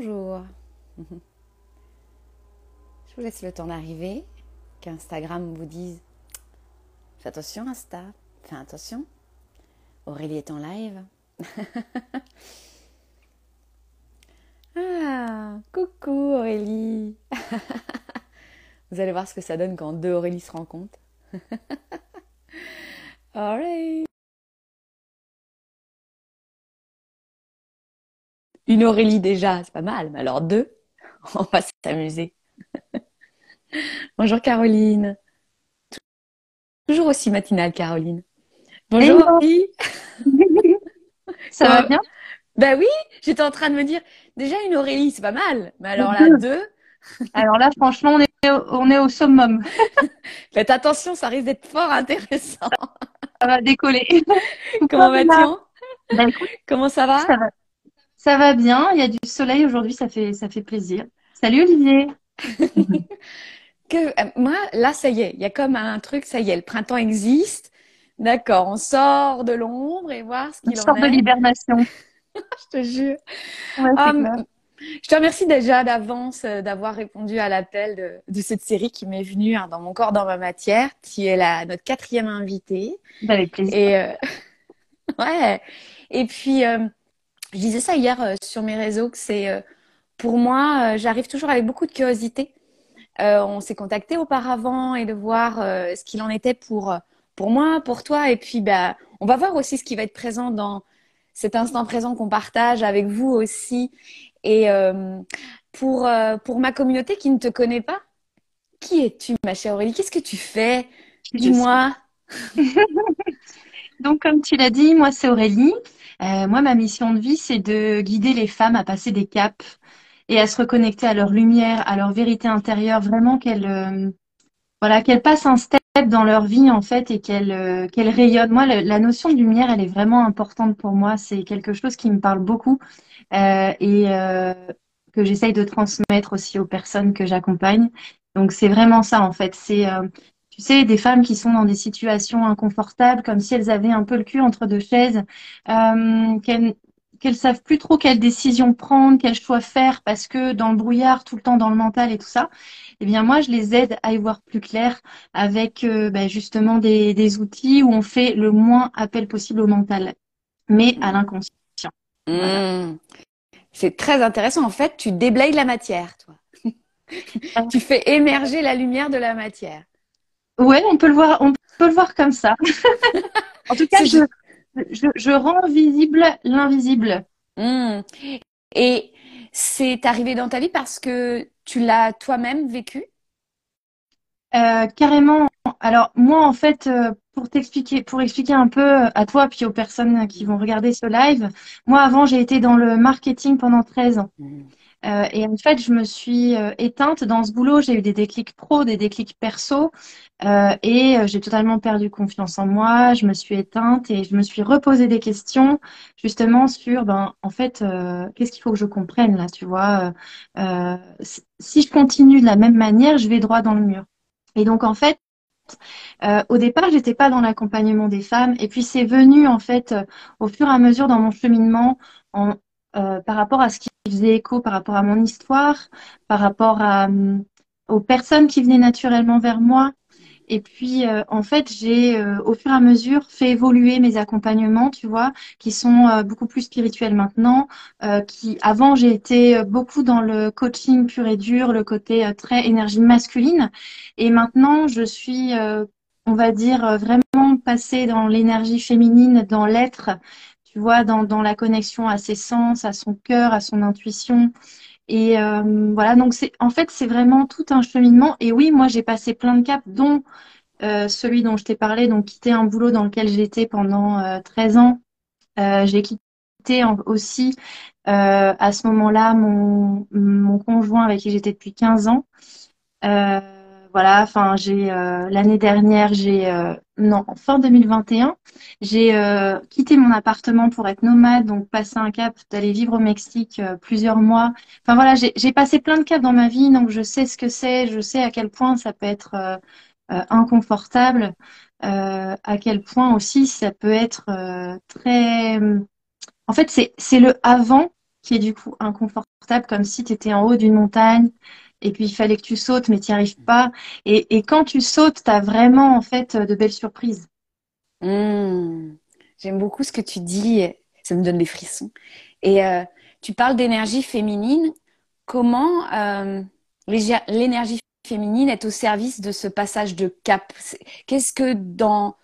Bonjour. Je vous laisse le temps d'arriver, qu'Instagram vous dise Fais attention Insta, fais attention. Aurélie est en live. ah, coucou Aurélie. vous allez voir ce que ça donne quand deux Aurélie se rencontrent. Aurélie. Une Aurélie déjà, c'est pas mal, mais alors deux, on va s'amuser. Bonjour Caroline. Toujours aussi matinale Caroline. Bonjour Aurélie. Ça va bien? Ben oui, j'étais en train de me dire, déjà une Aurélie, c'est pas mal, mais alors là, deux. Alors là, franchement, on est au, on est au summum. Faites attention, ça risque d'être fort intéressant. Ça va décoller. Comment vas-tu? Ben, Comment ça va? ça va Ça va bien, il y a du soleil aujourd'hui, ça fait, ça fait plaisir. Salut Olivier. que, euh, moi, là, ça y est, il y a comme un truc, ça y est, le printemps existe. D'accord, on sort de l'ombre et voir ce qu'il en sorte de est. libération. Je te jure. Ouais, c'est Ah, clair. m- je te remercie déjà d'avance euh, d'avoir répondu à l'appel de, de cette série qui m'est venue hein, dans mon corps, dans ma matière. Tu es la, notre quatrième invitée. Ben, avec plaisir. Et euh, ouais. Et puis, euh, je disais ça hier euh, sur mes réseaux que c'est euh, pour moi, euh, j'arrive toujours avec beaucoup de curiosité. On s'est contacté auparavant et de voir ce qu'il en était pour pour moi, pour toi. Et puis, bah, on va voir aussi ce qui va être présent dans cet instant présent qu'on partage avec vous aussi. Et euh, pour euh, pour ma communauté qui ne te connaît pas, qui es-tu, ma chère Aurélie? Qu'est-ce que tu fais? Dis-moi. Donc, comme tu l'as dit, moi, c'est Aurélie. Euh, moi, ma mission de vie, c'est de guider les femmes à passer des caps et à se reconnecter à leur lumière, à leur vérité intérieure, vraiment qu'elles euh, voilà, qu'elles passent un step dans leur vie, en fait, et qu'elles euh, qu'elles rayonnent. Moi, la notion de lumière, elle est vraiment importante pour moi. C'est quelque chose qui me parle beaucoup euh, et que j'essaye de transmettre aussi aux personnes que j'accompagne. Donc, c'est vraiment ça, en fait. C'est euh, tu sais, des femmes qui sont dans des situations inconfortables, comme si elles avaient un peu le cul entre deux chaises, euh, qu'elles qu'elles savent plus trop quelle décision prendre, quel choix faire, parce que dans le brouillard, tout le temps dans le mental et tout ça, eh bien moi, je les aide à y voir plus clair avec euh, ben, justement des, des outils où on fait le moins appel possible au mental, mais à l'inconscient. Voilà. Mmh. C'est très intéressant. En fait, tu déblayes la matière, toi. Tu fais émerger la lumière de la matière. Ouais, on peut le voir, on peut le voir comme ça. En tout cas, je, je, je rends visible l'invisible. Mmh. Et c'est arrivé dans ta vie parce que tu l'as toi-même vécu? Euh, carrément. Alors moi en fait, euh, pour t'expliquer, pour expliquer un peu euh, à toi puis aux personnes qui vont regarder ce live, moi avant j'ai été dans le marketing pendant 13 ans. Mmh. Euh, et en fait je me suis euh, éteinte dans ce boulot. J'ai eu des déclics pro, des déclics perso, euh, et j'ai totalement perdu confiance en moi. Je me suis éteinte et je me suis reposé des questions justement sur ben en fait qu'est-ce qu'il faut que je comprenne là, tu vois. si je continue de la même manière, je vais droit dans le mur. Et donc en fait au départ, j'étais pas dans l'accompagnement des femmes, et puis c'est venu en fait au fur et à mesure dans mon cheminement, en, par rapport à ce qui faisait écho, par rapport à mon histoire, par rapport à, hum, aux personnes qui venaient naturellement vers moi. Et puis euh, en fait, j'ai euh, au fur et à mesure fait évoluer mes accompagnements, tu vois, qui sont euh, beaucoup plus spirituels maintenant. euh, qui avant j'ai été euh, beaucoup dans le coaching pur et dur, le côté euh, très énergie masculine. Et maintenant, je suis, euh, on va dire, euh, vraiment passée dans l'énergie féminine, dans l'être, tu vois, dans, dans la connexion à ses sens, à son cœur, à son intuition. Et euh, voilà, donc c'est, en fait, c'est vraiment tout un cheminement. Et oui, moi, j'ai passé plein de caps, dont euh, celui dont je t'ai parlé, donc quitter un boulot dans lequel j'étais pendant euh, 13 ans. Euh, j'ai quitté aussi à ce moment-là mon, mon conjoint avec qui j'étais depuis 15 ans. Voilà, enfin j'ai euh, l'année dernière, j'ai euh, non, fin 2021, j'ai euh, quitté mon appartement pour être nomade, donc passer un cap d'aller vivre au Mexique euh, plusieurs mois. Enfin voilà, j'ai passé plein de caps dans ma vie, donc je sais ce que c'est, je sais à quel point ça peut être euh, euh, inconfortable, à quel point aussi ça peut être très. En fait, c'est le avant qui est du coup inconfortable, comme si tu étais en haut d'une montagne et puis il fallait que tu sautes, mais tu n'y arrives pas. Et, quand tu sautes, tu as vraiment en fait de belles surprises. Mmh. J'aime beaucoup ce que tu dis, ça me donne des frissons. Et euh, tu parles d'énergie féminine. Comment euh, l'énergie féminine est au service de ce passage de cap? Qu'est-ce que dans,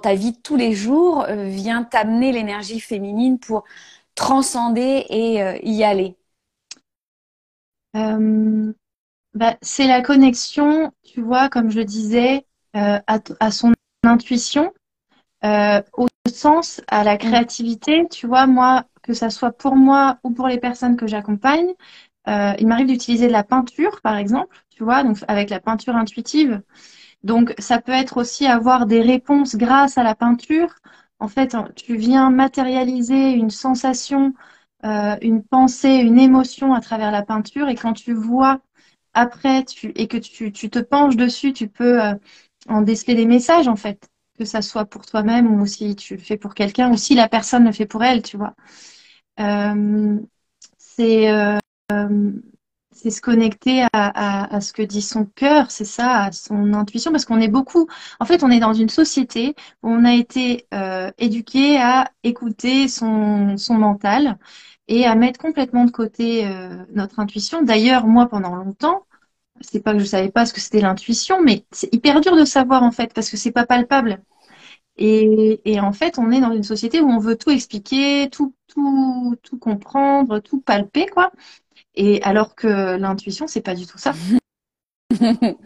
ta vie tous les jours euh, vient t'amener l'énergie féminine pour transcender et y aller? Euh, bah, C'est la connexion, tu vois, comme je disais, euh, à, à, son intuition, au sens, à la créativité. Tu vois, moi, que ça soit pour moi ou pour les personnes que j'accompagne, il m'arrive d'utiliser de la peinture, par exemple, tu vois, donc avec la peinture intuitive. Donc, ça peut être aussi avoir des réponses grâce à la peinture en fait, tu viens matérialiser une sensation, euh, une pensée, une émotion à travers la peinture. Et quand tu vois après tu, et que tu, te penches dessus, tu peux euh, en déceler des messages, en fait. Que ça soit pour toi-même ou si tu le fais pour quelqu'un ou si la personne le fait pour elle, tu vois. Euh, c'est se connecter à, ce que dit son cœur, c'est ça, à son intuition, parce qu'on est beaucoup, en fait, on est dans une société où on a été éduqué à écouter son mental et à mettre complètement de côté euh, notre intuition. D'ailleurs, moi, pendant longtemps, c'est pas que je savais pas ce que c'était l'intuition, mais c'est hyper dur de savoir en fait, parce que c'est pas palpable. Et, et, en fait, on est dans une société où on veut tout expliquer, tout, tout, tout comprendre, tout palper, quoi. Et alors que l'intuition, c'est pas du tout ça.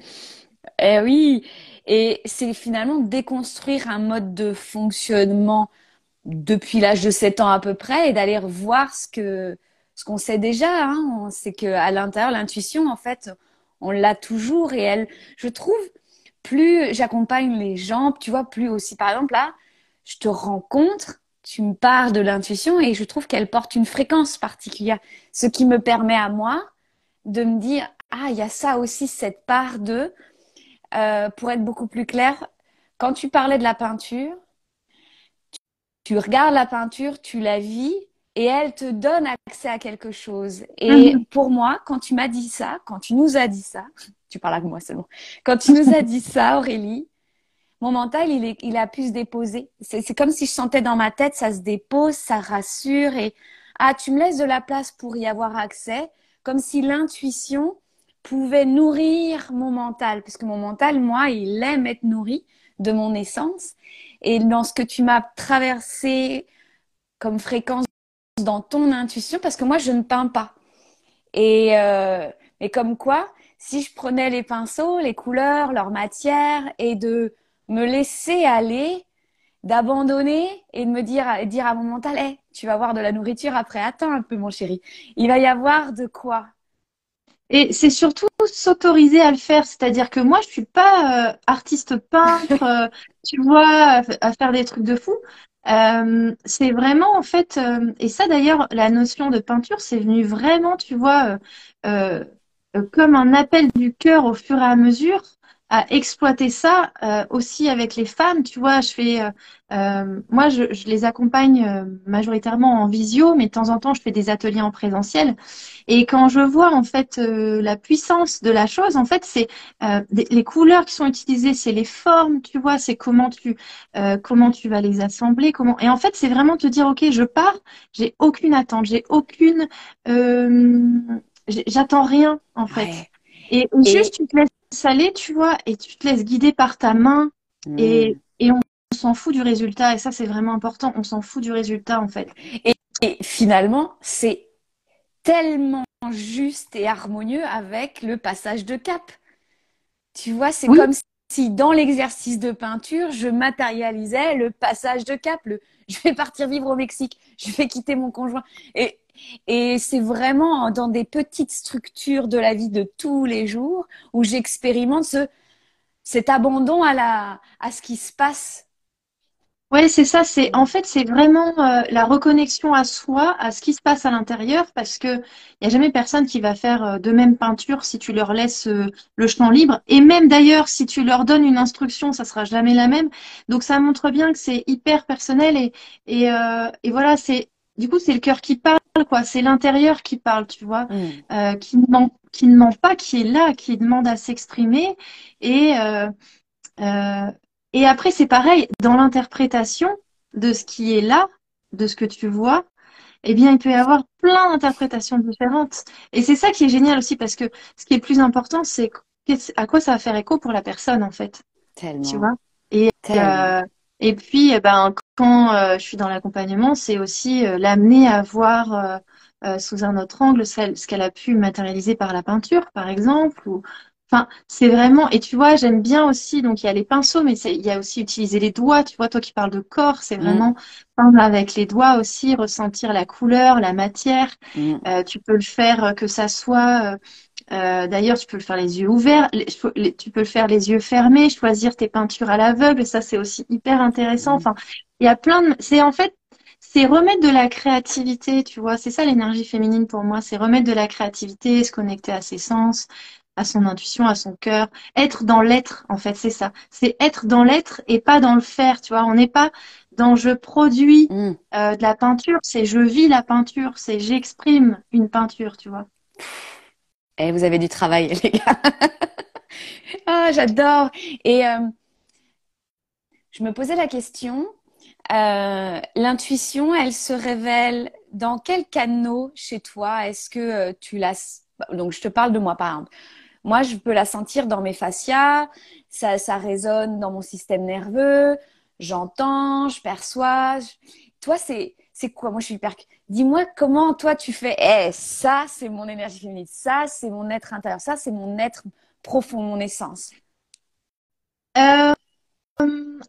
eh oui, et c'est finalement déconstruire un mode de fonctionnement depuis l'âge de 7 ans à peu près et d'aller voir ce que ce qu'on sait déjà. Hein. C'est que à l'intérieur, l'intuition, en fait, on l'a toujours et elle, je trouve, plus j'accompagne les gens, tu vois, plus aussi, par exemple là, je te rencontre tu me parles de l'intuition et je trouve qu'elle porte une fréquence particulière, ce qui me permet à moi de me dire ah il y a ça aussi cette part de euh, pour être beaucoup plus clair quand tu parlais de la peinture tu, regardes la peinture tu la vis et elle te donne accès à quelque chose et mhm. pour moi quand tu m'as dit ça quand tu nous as dit ça tu parles avec moi seulement quand tu nous as dit ça Aurélie mon mental, il, il a pu se déposer. C'est comme si je sentais dans ma tête, ça se dépose, ça rassure et ah, tu me laisses de la place pour y avoir accès, comme si l'intuition pouvait nourrir mon mental, parce que mon mental, moi, il aime être nourri de mon essence. Et dans ce que tu m'as traversé comme fréquence dans ton intuition, parce que moi, je ne peins pas. Et, euh, comme quoi, si je prenais les pinceaux, les couleurs, leur matière, et de me laisser aller, d'abandonner et de me dire, dire à mon mental, hey, tu vas avoir de la nourriture après, attends un peu mon chéri, il va y avoir de quoi. Et c'est surtout s'autoriser à le faire, c'est-à-dire que moi je suis pas euh, artiste peintre, euh, tu vois, à faire des trucs de fou. Euh, c'est vraiment en fait, et ça d'ailleurs, la notion de peinture, c'est venu vraiment, tu vois, comme un appel du cœur au fur et à mesure à exploiter ça euh, aussi avec les femmes. Tu vois, je fais, euh, euh moi, je, les accompagne majoritairement en visio, mais de temps en temps, je fais des ateliers en présentiel. Et quand je vois en fait la puissance de la chose, en fait, c'est les couleurs qui sont utilisées, c'est les formes, tu vois, c'est comment tu comment tu vas les assembler, comment. Et en fait, c'est vraiment te dire, ok, je pars, j'ai aucune attente, j'ai aucune, j'attends rien en fait. Et, juste, tu te laisses aller, tu vois, et tu te laisses guider par ta main hmm. et, et on, s'en fout du résultat. Et ça, c'est vraiment important. On s'en fout du résultat, en fait. Et, finalement, c'est tellement juste et harmonieux avec le passage de cap. Tu vois, c'est comme si dans l'exercice de peinture, je matérialisais le passage de cap. Le, je vais partir vivre au Mexique, je vais quitter mon conjoint. Et et c'est vraiment dans des petites structures de la vie de tous les jours où j'expérimente ce, cet abandon à, la, à ce qui se passe. Oui, c'est ça. C'est en fait c'est vraiment euh, la reconnexion à soi, à ce qui se passe à l'intérieur, parce que il y a jamais personne qui va faire euh, de même peinture si tu leur laisses euh, le champ libre. Et même d'ailleurs, si tu leur donnes une instruction, ça sera jamais la même. Donc ça montre bien que c'est hyper personnel et, et voilà, c'est du coup, c'est le cœur qui parle, quoi. C'est l'intérieur qui parle, tu vois, Mm. euh, qui ne ment, qui ne ment pas, qui est là, qui demande à s'exprimer. Et, euh, euh, et après, c'est pareil, dans l'interprétation de ce qui est là, de ce que tu vois, eh bien, il peut y avoir plein d'interprétations différentes. Et c'est ça qui est génial aussi, parce que ce qui est le plus important, c'est à quoi ça va faire écho pour la personne, en fait, tu Tellement. vois? Et, Tellement. euh, et puis, eh ben, quand euh, je suis dans l'accompagnement, c'est aussi euh, l'amener à voir euh, euh, sous un autre angle ce qu'elle a pu matérialiser par la peinture, par exemple. Ou... Enfin, c'est vraiment. Et tu vois, j'aime bien aussi. Donc, il y a les pinceaux, mais il y a aussi utiliser les doigts. Tu vois, toi qui parles de corps, c'est Mm. vraiment peindre avec les doigts aussi, ressentir la couleur, la matière. Mm. Euh, tu peux le faire que ça soit. Euh, d'ailleurs, tu peux le faire les yeux ouverts, les- les- tu peux le faire les yeux fermés, choisir tes peintures à l'aveugle, ça c'est aussi hyper intéressant. Mm. Enfin, il y a plein de, c'est en fait, c'est remettre de la créativité, tu vois. C'est ça l'énergie féminine pour moi, c'est remettre de la créativité, se connecter à ses sens, à son intuition, à son cœur, être dans l'être, en fait, c'est ça. C'est être dans l'être et pas dans le faire, tu vois. On n'est pas dans je produis Mm. euh, de la peinture, c'est je vis la peinture, c'est j'exprime une peinture, tu vois. Eh, vous avez du travail, les gars. Ah, j'adore. Et euh, je me posais la question, euh, l'intuition, elle se révèle dans quel canot chez toi? Est-ce que euh, tu la... Donc, je te parle de moi, par exemple. Moi, je peux la sentir dans mes fascias, ça, ça résonne dans mon système nerveux, j'entends, je perçois. Toi, c'est, c'est quoi? Moi, je suis hyper... Dis-moi comment toi tu fais? Eh, ça, c'est mon énergie féminine. Ça, c'est mon être intérieur. Ça, c'est mon être profond, mon essence. Euh,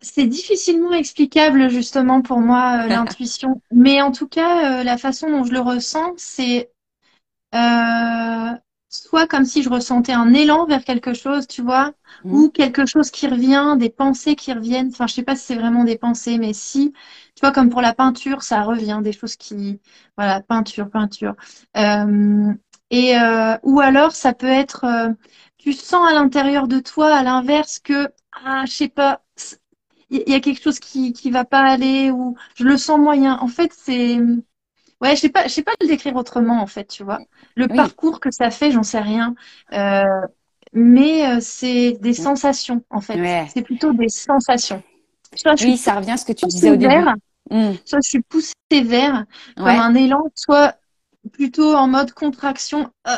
c'est difficilement explicable justement pour moi euh, l'intuition, mais en tout cas euh, la façon dont je le ressens, c'est soit comme si je ressentais un élan vers quelque chose, tu vois, Mm. ou quelque chose qui revient, des pensées qui reviennent. Enfin, je sais pas si c'est vraiment des pensées, mais si, tu vois, comme pour la peinture, ça revient, des choses qui, voilà, peinture, peinture. Euh, et euh, ou alors ça peut être, euh, tu sens à l'intérieur de toi, à l'inverse, que ah, je sais pas, il y a quelque chose qui qui va pas aller ou je le sens moyen. En fait, c'est Ouais, je sais pas, je sais pas le décrire autrement en fait, tu vois. Le Oui. parcours que ça fait, j'en sais rien. Euh, mais euh, c'est des sensations en fait. Ouais. C'est plutôt des sensations. Soit je Oui, suis ça revient à ce que tu disais au début. vers, Mm. soit je suis poussée vers comme Ouais. un élan, soit plutôt en mode contraction. Euh,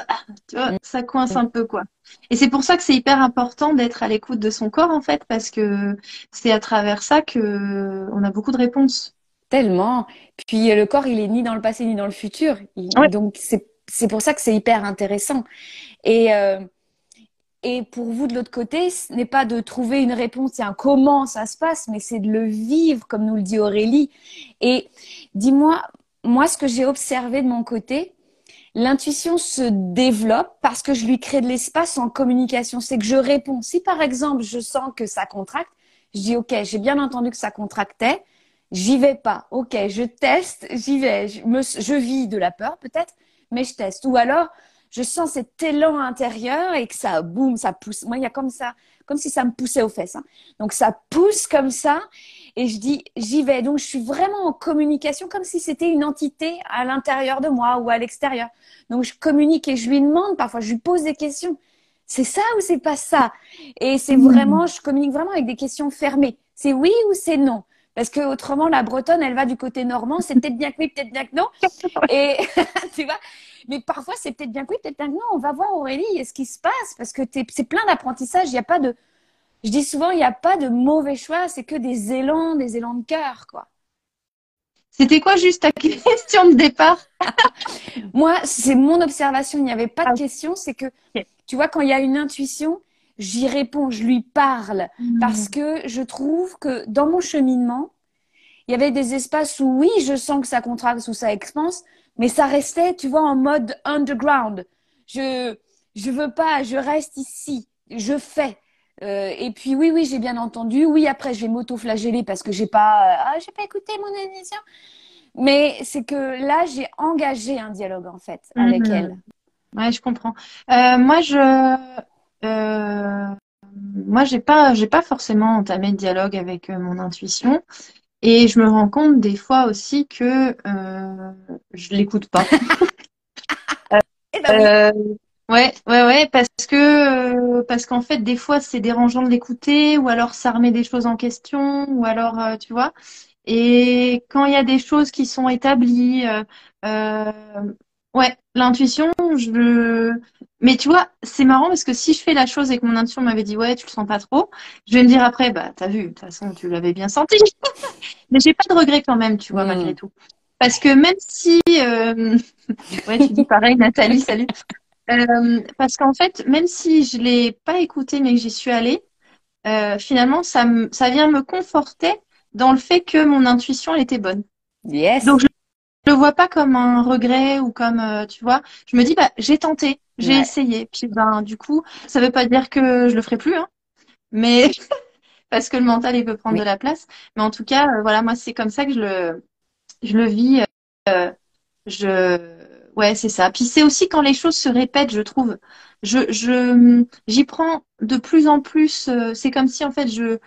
tu vois, Mm. ça coince un peu quoi. Et c'est pour ça que c'est hyper important d'être à l'écoute de son corps en fait, parce que c'est à travers ça que on a beaucoup de réponses. Tellement. Puis euh, le corps, il est ni dans le passé ni dans le futur. Il- Ouais. Donc c'est c'est pour ça que c'est hyper intéressant. Et euh, et pour vous de l'autre côté, ce n'est pas de trouver une réponse, tiens, comment ça se passe, mais c'est de le vivre, comme nous le dit Aurélie. Et dis-moi, moi, ce que j'ai observé de mon côté, l'intuition se développe parce que je lui crée de l'espace en communication. C'est que je réponds. Si par exemple, je sens que ça contracte, je dis, OK, j'ai bien entendu que ça contractait. J'y vais pas. Ok, je teste, j'y vais. Je, me, je vis de la peur peut-être, mais je teste. Ou alors, je sens cet élan intérieur et que ça, boum, ça pousse. Moi, il y a comme ça, comme si ça me poussait aux fesses. hein. Donc, ça pousse comme ça et je dis, j'y vais. Donc, je suis vraiment en communication comme si c'était une entité à l'intérieur de moi ou à l'extérieur. Donc, je communique et je lui demande parfois, je lui pose des questions. C'est ça ou c'est pas ça? Et c'est Mmh. vraiment, je communique vraiment avec des questions fermées. C'est oui ou c'est non? Parce que autrement, la bretonne, elle va du côté normand. C'est peut-être bien que oui, peut-être bien que non. Et tu vois, mais parfois, c'est peut-être bien que oui, peut-être bien que non. On va voir Aurélie, ce qui se passe parce que c'est plein d'apprentissage. Il n'y a pas de, je dis souvent, il n'y a pas de mauvais choix. C'est que des élans, des élans de cœur, quoi. C'était quoi juste ta question de départ? Moi, c'est mon observation. Il n'y avait pas de Ah. question. C'est que, tu vois, quand il y a une intuition, j'y réponds, je lui parle. Mmh. Parce que je trouve que dans mon cheminement, il y avait des espaces où oui, je sens que ça contracte ou ça expanse, mais ça restait, tu vois, en mode underground. Je je veux pas, je reste ici, je fais. Euh, et puis oui, oui, j'ai bien entendu. Oui, après, je vais m'auto-flageller parce que j'ai pas, euh, ah, j'ai pas écouté mon émission. Mais c'est que là, j'ai engagé un dialogue en fait avec Mhm. elle. Ouais, je comprends. Euh, moi, je, moi, j'ai pas, j'ai pas forcément entamé de dialogue avec euh, mon intuition. Et je me rends compte des fois aussi que euh, je l'écoute pas. Eh ben. Euh, ouais, ouais, ouais, parce que euh, parce qu'en fait, des fois, c'est dérangeant de l'écouter, ou alors ça remet des choses en question, ou alors, euh, tu vois. Et quand il y a des choses qui sont établies, euh, euh, ouais, l'intuition, je. Mais tu vois, c'est marrant parce que si je fais la chose et que mon intuition m'avait dit ouais, tu le sens pas trop, je vais me dire après, bah t'as vu, de toute façon, tu l'avais bien senti. Mais j'ai pas de regret quand même, tu vois, Hmm. malgré tout. Parce que même si, euh, ouais, tu dis pareil, Nathalie, salut. Euh, parce qu'en fait, même si je l'ai pas écouté mais que j'y suis allée, euh, finalement, ça me, ça vient me conforter dans le fait que mon intuition, elle était bonne. Yes. Donc, je le vois pas comme un regret ou comme, euh, tu vois, je me dis, bah, j'ai tenté, j'ai Ouais. essayé. Puis, ben, du coup, ça veut pas dire que je le ferai plus, hein, mais parce que le mental, il peut prendre de la place. Mais en tout cas, euh, voilà, moi, c'est comme ça que je le, je le vis. euh, je, ouais, c'est ça. Puis c'est aussi quand les choses se répètent, je trouve. Je, je, j'y prends de plus en plus. euh, c'est comme si en fait je,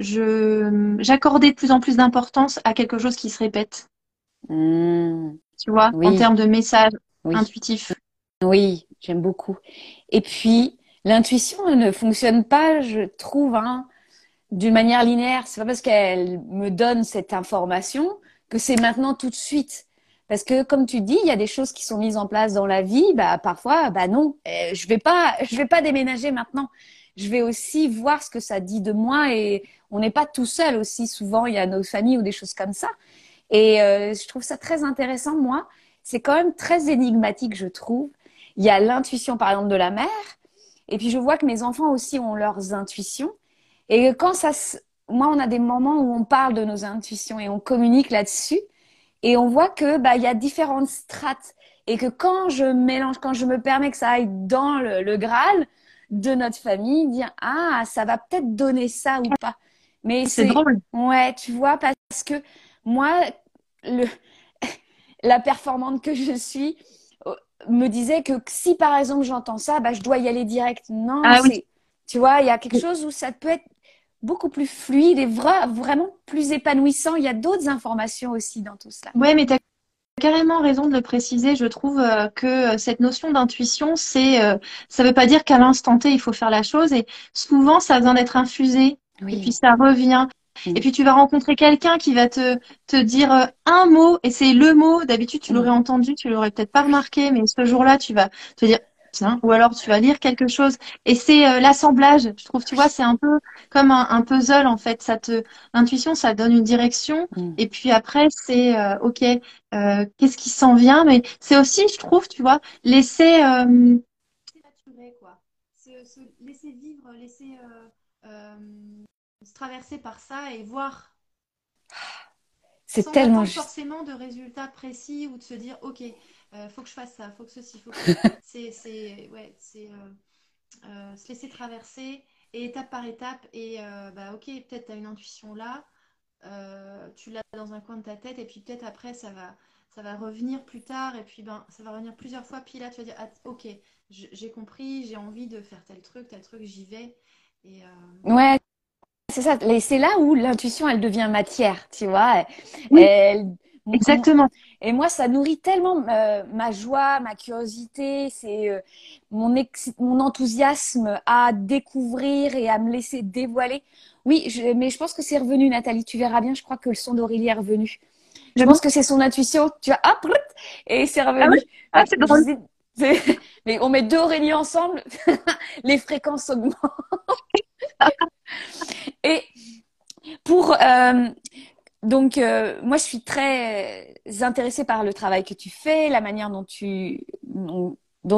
je, j'accordais de plus en plus d'importance à quelque chose qui se répète. Hmm. Tu vois, en termes de message oui, intuitif. oui, j'aime beaucoup. Et puis, l'intuition ne fonctionne pas, je trouve, hein, d'une manière linéaire. C'est pas parce qu'elle me donne cette information que c'est maintenant tout de suite. Parce que, comme tu dis, il y a des choses qui sont mises en place dans la vie. Bah, parfois, bah non, euh, je vais pas, je vais pas déménager maintenant. Je vais aussi voir ce que ça dit de moi et on n'est pas tout seul aussi. Souvent, il y a nos familles ou des choses comme ça. Et euh, je trouve ça très intéressant, moi. C'est quand même très énigmatique, je trouve. Il y a l'intuition, par exemple, de la mère. Et puis, je vois que mes enfants aussi ont leurs intuitions. Et quand ça se... Moi, on a des moments où on parle de nos intuitions et on communique là-dessus. Et on voit que bah, il y a différentes strates. Et que quand je mélange, quand je me permets que ça aille dans le, le Graal de notre famille, dire Ah, ça va peut-être donner ça ou pas. Mais C'est c'est... drôle. Ouais, tu vois, parce que moi, le, la performante que je suis euh, me disait que si par exemple j'entends ça, bah, je dois y aller direct. Non, Ah oui. tu vois, il y a quelque chose où ça peut être beaucoup plus fluide et vra- vraiment plus épanouissant. Il y a d'autres informations aussi dans tout cela. Ouais, mais t'as carrément raison de le préciser. Je trouve euh, que euh, cette notion d'intuition, c'est, euh, ça veut pas dire qu'à l'instant T, il faut faire la chose. Et souvent, ça a besoin d'être infusé. Et puis Oui. ça revient. Mm. Et puis tu vas rencontrer quelqu'un qui va te, te dire euh, un mot, et c'est le mot. D'habitude, tu l'aurais Mm. entendu, tu l'aurais peut-être pas remarqué, mais ce jour-là, tu vas te dire, tiens, ou alors tu vas lire quelque chose. Et c'est euh, l'assemblage, je trouve, tu vois, c'est un peu comme un, un puzzle, en fait. Ça te, l'intuition, ça donne une direction. Mm. Et puis après, c'est, euh, OK, euh, qu'est-ce qui s'en vient? Mais c'est aussi, je trouve, tu vois, laisser, laisser vivre, laisser, euh, se traverser par ça et voir C'est tellement juste. forcément de résultats précis ou de se dire ok euh, faut que je fasse ça faut que ceci faut que c'est c'est ouais c'est euh, euh, se laisser traverser et étape par étape et bah ok peut-être tu as une intuition là tu l'as dans un coin de ta tête et puis peut-être après ça va ça va revenir plus tard et puis ben ça va revenir plusieurs fois. Puis là tu vas dire ah, ok j'ai compris j'ai envie de faire tel truc tel truc j'y vais. Et euh, Ouais, c'est ça. C'est là où l'intuition, elle devient matière, tu vois. oui Elle, exactement Et moi, ça nourrit tellement euh, ma joie, ma curiosité, c'est euh, mon, ex- mon enthousiasme à découvrir et à me laisser dévoiler. Oui, je- mais je pense que c'est revenu, Nathalie. Tu verras bien, je crois que le son d'Aurélie est revenu. Je Vraiment pense que c'est son intuition. Tu vois, hop, et c'est ah revenu. oui ah c'est drôle mais on met deux Aurélie ensemble, les fréquences augmentent. Et pour euh, donc euh, moi je suis très intéressée par le travail que tu fais, la manière dont tu dont,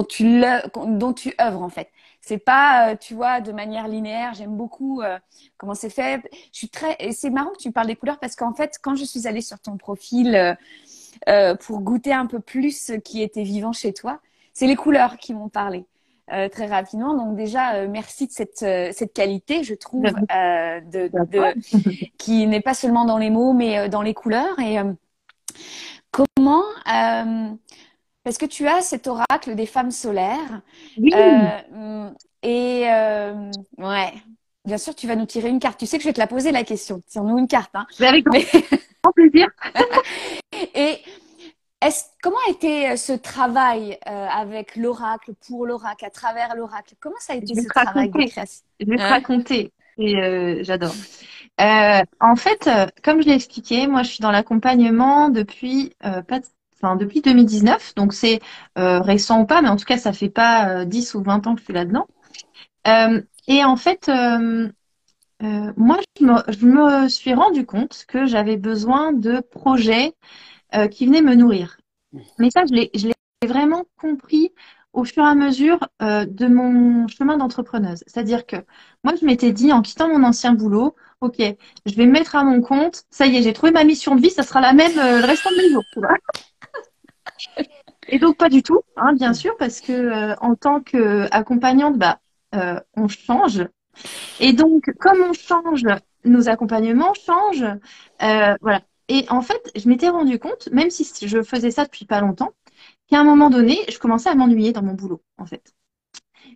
tu dont tu œuvres en fait. C'est pas euh, tu vois de manière linéaire. J'aime beaucoup comment c'est fait. Je suis très et c'est marrant que tu parles des couleurs parce qu'en fait quand je suis allée sur ton profil pour goûter un peu plus ce qui était vivant chez toi, c'est les couleurs qui m'ont parlé. euh, très rapidement. Donc déjà, euh, merci de cette, euh, cette qualité, je trouve, euh, de, de, qui n'est pas seulement dans les mots, mais euh, dans les couleurs. Et euh, comment, euh, parce que tu as cet oracle des femmes solaires, Oui. euh, et euh, ouais, bien sûr, tu vas nous tirer une carte. Tu sais que je vais te la poser la question. Tire-nous une carte. Hein. Mais avec grand plaisir. Et comment a été euh, ce travail euh, avec l'oracle, pour l'oracle, à travers l'oracle? Comment ça a été ce travail de création Je vais te raconter. Et euh, j'adore. en fait, comme je l'ai expliqué, moi je suis dans l'accompagnement depuis pas enfin depuis 2019, donc c'est récent ou pas, mais en tout cas ça fait pas 10 ou 20 ans que je suis là-dedans. et en fait, moi je me, je me, suis rendu compte que j'avais besoin de projets euh, qui venait me nourrir. Mais ça, je l'ai vraiment compris au fur et à mesure euh, de mon chemin d'entrepreneuse. C'est-à-dire que moi, je m'étais dit, en quittant mon ancien boulot, OK, je vais me mettre à mon compte. Ça y est, j'ai trouvé ma mission de vie, ça sera la même euh, le restant de mes jours. Et donc, pas du tout, hein, bien sûr, parce que en tant qu'accompagnante, bah, on change. Et donc, comme on change, nos accompagnements changent. voilà. Et en fait, je m'étais rendu compte, même si je faisais ça depuis pas longtemps, qu'à un moment donné, je commençais à m'ennuyer dans mon boulot, en fait.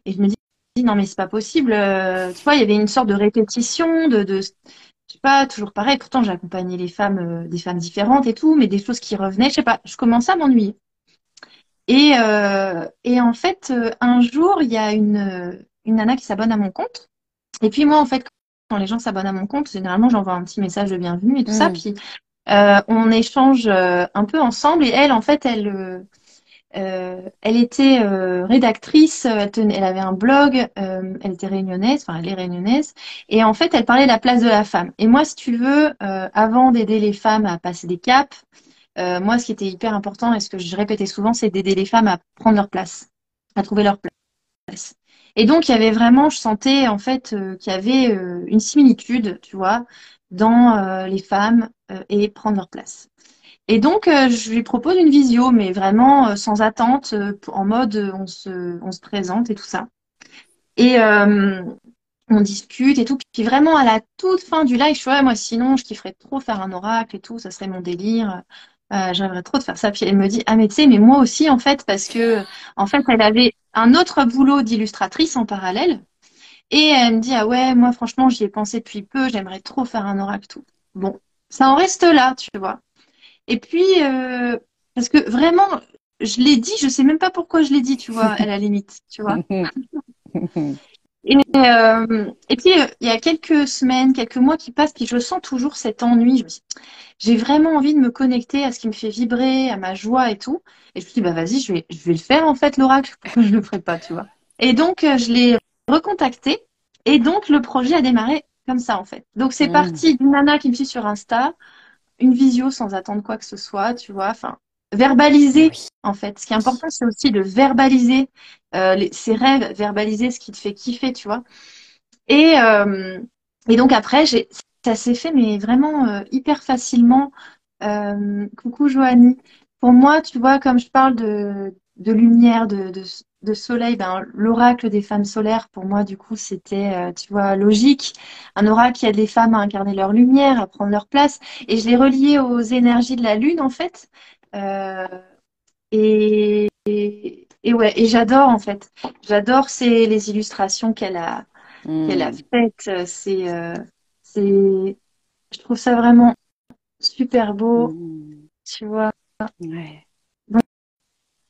Et je me dis, non, mais c'est pas possible. Euh, tu vois, il y avait une sorte de répétition, de, de je sais pas, toujours pareil. Pourtant, j'accompagnais les femmes, euh, des femmes différentes et tout, mais des choses qui revenaient, je sais pas, je commençais à m'ennuyer. Et, euh, et en fait, un jour, il y a une, une nana qui s'abonne à mon compte. Et puis moi, en fait, quand les gens s'abonnent à mon compte, généralement, j'envoie un petit message de bienvenue et tout ça. Mm. Puis euh, on échange euh, un peu ensemble et elle, en fait, elle, euh, elle était rédactrice, elle, avait un blog, elle était réunionnaise, enfin elle est réunionnaise, et en fait, elle parlait de la place de la femme. Et moi, si tu veux, avant d'aider les femmes à passer des caps, moi, ce qui était hyper important et ce que je répétais souvent, c'est d'aider les femmes à prendre leur place, à trouver leur place. Et donc, il y avait vraiment, je sentais en fait qu'il y avait une similitude, tu vois, dans les femmes euh, et prendre leur place. Et donc, euh, je lui propose une visio, mais vraiment euh, sans attente, en mode on se, présente et tout ça. Et on discute et tout. Puis vraiment, à la toute fin du live, je suis moi, sinon, je kifferais trop faire un oracle et tout, ça serait mon délire. Euh, J'aimerais trop de faire ça. Puis elle me dit, ah mais tu sais, mais moi aussi en fait, parce que en fait, elle avait un autre boulot d'illustratrice en parallèle. Et elle me dit, ah ouais, moi franchement, j'y ai pensé depuis peu, j'aimerais trop faire un oracle tout. Bon, ça en reste là, tu vois. Et puis, euh, parce que vraiment, je l'ai dit, je sais même pas pourquoi je l'ai dit, tu vois, à la limite, tu vois. Et, euh, et puis, euh, il y a quelques semaines, quelques mois qui passent, puis je sens toujours cet ennui. J'ai vraiment envie de me connecter à ce qui me fait vibrer, à ma joie et tout. Et je me dis, bah vas-y, je vais, je vais le faire en fait, l'oracle. Pourquoi je le ferai pas, tu vois. Et donc, je l'ai recontacté. Et donc, le projet a démarré comme ça en fait. Donc c'est mm. parti d'une nana qui me suit sur Insta, une visio sans attendre quoi que ce soit, tu vois. Enfin, verbaliser en fait. Ce qui est important, c'est aussi de verbaliser euh, ses rêves, verbaliser ce qui te fait kiffer, tu vois. Et, euh, et donc après, j'ai, ça s'est fait, mais vraiment euh, hyper facilement. coucou Joanie. Pour moi, tu vois, comme je parle de, de lumière, de, de, de soleil, ben, l'oracle des femmes solaires, pour moi, du coup, c'était, euh, tu vois, logique. Un oracle qui aide les femmes à incarner leur lumière, à prendre leur place. Et je l'ai relié aux énergies de la lune, en fait. Euh, et, et, ouais, et j'adore, en fait. J'adore ces, les illustrations qu'elle a, qu'elle a faites. C'est, euh, c'est, je trouve ça vraiment super beau. Hmm. Tu vois? Ouais.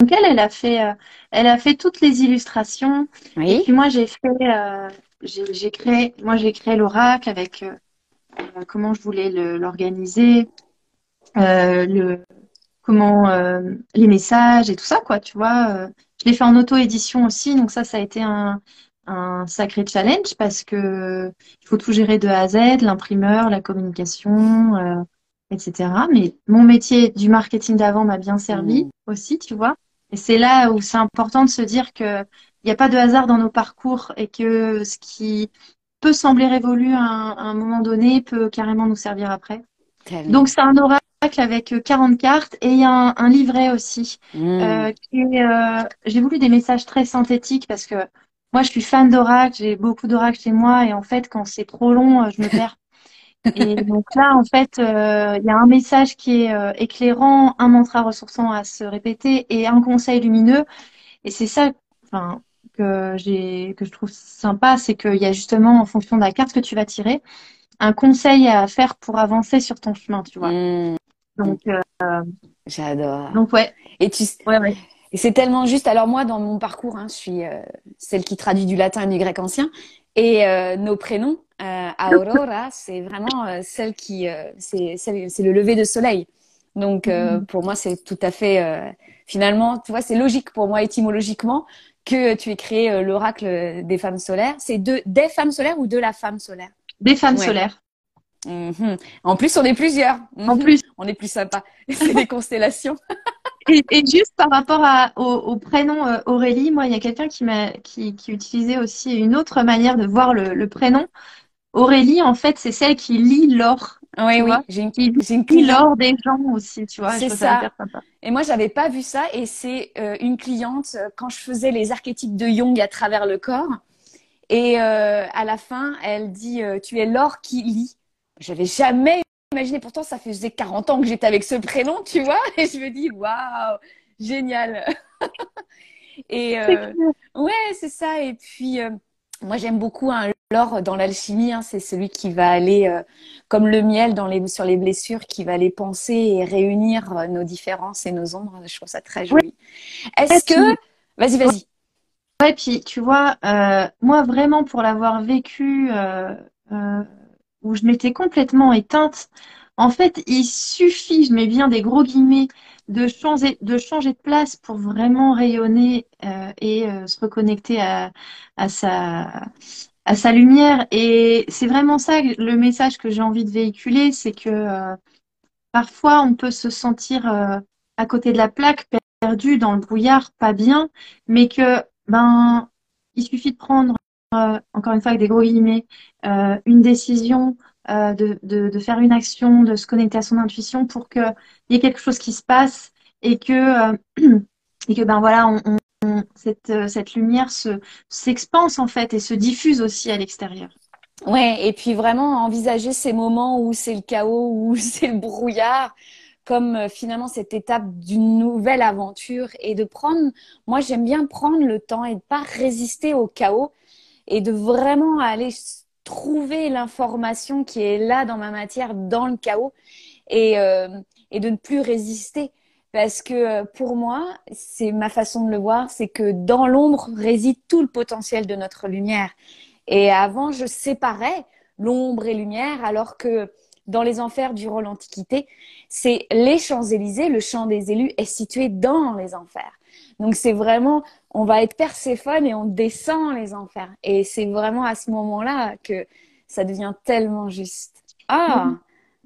Donc elle, elle a fait, euh, elle a fait toutes les illustrations. Oui. Et puis moi, j'ai fait, euh, j'ai créé, moi j'ai créé l'oracle avec euh, comment je voulais l'organiser, le, comment les messages et tout ça, quoi. Tu vois, je l'ai fait en auto-édition aussi, donc ça, ça a été un, un sacré challenge parce que il faut tout gérer de A à Z, l'imprimeur, la communication, etc. Mais mon métier du marketing d'avant m'a bien servi mmh. aussi, tu vois. Et c'est là où c'est important de se dire qu'il n'y a pas de hasard dans nos parcours et que ce qui peut sembler révolu à un, moment donné peut carrément nous servir après. Donc c'est un oracle avec 40 cartes et a un, livret aussi. Mmh. Euh, euh, j'ai voulu des messages très synthétiques parce que moi je suis fan d'oracle, j'ai beaucoup d'oracles chez moi et en fait quand c'est trop long, euh, je me perds. Et donc là, en fait, euh, il y a un message qui est euh, éclairant, un mantra ressourçant à se répéter et un conseil lumineux. Et c'est ça enfin, que j'ai que je trouve sympa, c'est qu'il y a justement en fonction de la carte que tu vas tirer, un conseil à faire pour avancer sur ton chemin, tu vois. Mmh. Donc euh, J'adore. donc ouais. Et tu, Ouais, ouais. Et c'est tellement juste. Alors moi, dans mon parcours, hein, je suis celle qui traduit du latin et du grec ancien. Et nos prénoms, euh, Aurora, c'est vraiment euh, celle qui, euh, c'est le lever de soleil. Donc euh, pour moi, c'est tout à fait, finalement, tu vois, c'est logique pour moi étymologiquement que tu aies créé l'oracle des femmes solaires. C'est de des femmes solaires ou de la femme solaire? Des femmes Ouais. solaires. Mhm. En plus, on est plusieurs. En Mhm. plus. on est plus sympa. C'est des constellations. Et, et juste par rapport à, au, au prénom Aurélie, moi, il y a quelqu'un qui qui, qui utilisait aussi une autre manière de voir le, le prénom. Aurélie, en fait, c'est celle qui lit l'or. Oui, oui. J'ai une, une lit cliente. l'or des gens aussi, tu vois. C'est ça. sympa. Et moi, j'avais pas vu ça. Et c'est euh, une cliente euh, quand je faisais les archétypes de Jung à travers le corps. Et euh, à la fin, elle dit euh, Tu es l'or qui lit. J'avais jamais imaginé. Pourtant, ça faisait 40 ans que j'étais avec ce prénom, tu vois. Et je me dis Waouh, génial. Et ouais, c'est ça. Et puis, moi, j'aime beaucoup hein, l'or dans l'alchimie. hein. c'est celui qui va aller, euh, comme le miel dans les, sur les blessures, qui va les penser et réunir euh, nos différences et nos ombres. Je trouve ça très joli. Est-ce que... Vas-y, vas-y. Ouais, puis tu vois, euh, moi vraiment pour l'avoir vécu euh, où je m'étais complètement éteinte, en fait, il suffit, je mets bien des gros guillemets, de changer, de changer de place pour vraiment rayonner et se reconnecter à, à sa, à sa lumière. Et c'est vraiment ça le message que j'ai envie de véhiculer, c'est que euh, parfois on peut se sentir euh, à côté de la plaque, perdu dans le brouillard, pas bien, mais que ben il suffit de prendre euh, encore une fois avec des gros guillemets une décision, de, de, faire une action, de se connecter à son intuition pour que il y ait quelque chose qui se passe et que et que ben voilà on- cette euh, cette lumière se s'expanse en fait et se diffuse aussi à l'extérieur. Ouais, et puis vraiment envisager ces moments où c'est le chaos, où c'est le brouillard, comme euh, finalement cette étape d'une nouvelle aventure et de prendre, moi j'aime bien prendre le temps et de pas résister au chaos et de vraiment aller trouver l'information qui est là dans ma matière, dans le chaos et, euh, et de ne plus résister. Parce que euh, pour moi, c'est ma façon de le voir, c'est que dans l'ombre réside tout le potentiel de notre lumière. Et avant, je séparais l'ombre et lumière, alors que dans les enfers durant l'Antiquité, c'est les Champs-Élysées, le champ des élus est situé dans les enfers. Donc c'est vraiment, on va être Perséphone et on descend les enfers. Et c'est vraiment à ce moment-là que ça devient tellement juste. Ah,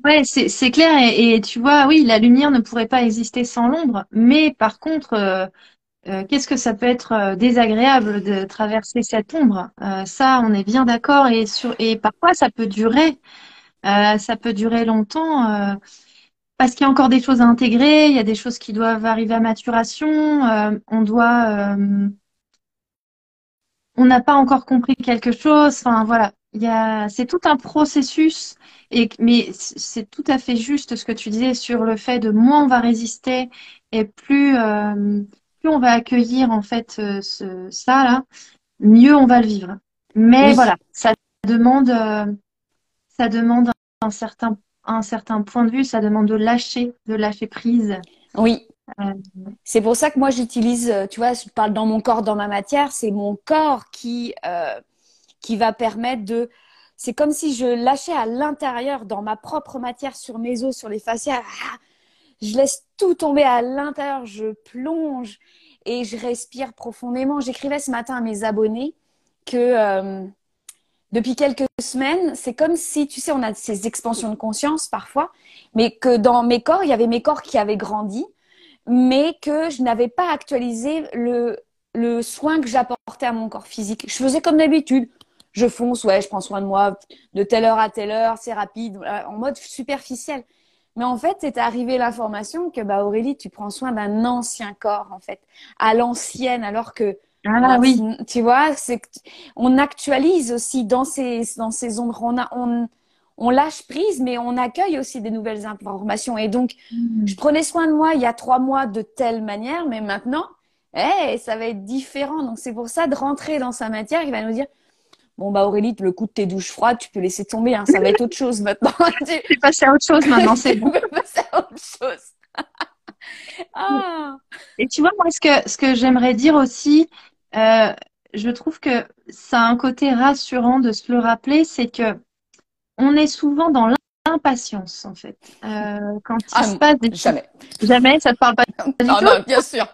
Ouais, c'est clair et, tu vois, oui, la lumière ne pourrait pas exister sans l'ombre, mais par contre, euh, euh, qu'est-ce que ça peut être euh, désagréable de traverser cette ombre? Ça, on est bien d'accord et sur et parfois ça peut durer, ça peut durer longtemps parce qu'il y a encore des choses à intégrer, il y a des choses qui doivent arriver à maturation, on doit, on n'a pas encore compris quelque chose. Enfin voilà, il y a, c'est tout un processus. Et mais c'est tout à fait juste ce que tu disais sur le fait de moins on va résister et plus euh, plus on va accueillir en fait euh, ce, ça là, mieux on va le vivre. Mais oui, voilà, ça demande euh, ça demande un certain un certain point de vue, ça demande de lâcher, de lâcher prise. oui. Euh, C'est pour ça que moi j'utilise, tu vois, je parle dans mon corps, dans ma matière, c'est mon corps qui, qui va permettre de. C'est comme si je lâchais à l'intérieur, dans ma propre matière, sur mes os, sur les fascias. Ah, je laisse tout tomber à l'intérieur, je plonge et je respire profondément. J'écrivais ce matin à mes abonnés que euh, depuis quelques semaines, c'est comme si, tu sais, on a ces expansions de conscience parfois, mais que dans mes corps, il y avait mes corps qui avaient grandi, mais que je n'avais pas actualisé le, le soin que j'apportais à mon corps physique. Je faisais comme d'habitude. Je fonce, ouais, je prends soin de moi de telle heure à telle heure, c'est rapide, en mode superficiel. Mais en fait, c'est arrivé l'information que, bah, Aurélie, tu prends soin d'un ancien corps, en fait, à l'ancienne, alors que Ah oui. tu vois, c'est on actualise aussi dans ces dans ces ombres, on a on on lâche prise, mais on accueille aussi des nouvelles informations. Et donc, Mhm. je prenais soin de moi il y a trois mois de telle manière, mais maintenant, Eh, ça va être différent. Donc c'est pour ça de rentrer dans sa matière, il va nous dire Bon bah Aurélie, le coup de tes douches froides, tu peux laisser tomber, hein, ça va être autre chose maintenant. tu peux passer à autre chose maintenant, c'est bon. tu peux passer à autre chose. ah. Et tu vois, moi, ce que, ce que j'aimerais dire aussi, euh, je trouve que ça a un côté rassurant de se le rappeler, c'est que on est souvent dans l'impatience, en fait. Euh, quand il Ah, se passe des Jamais. Jamais, ça te parle pas du Non, tout non, bien sûr.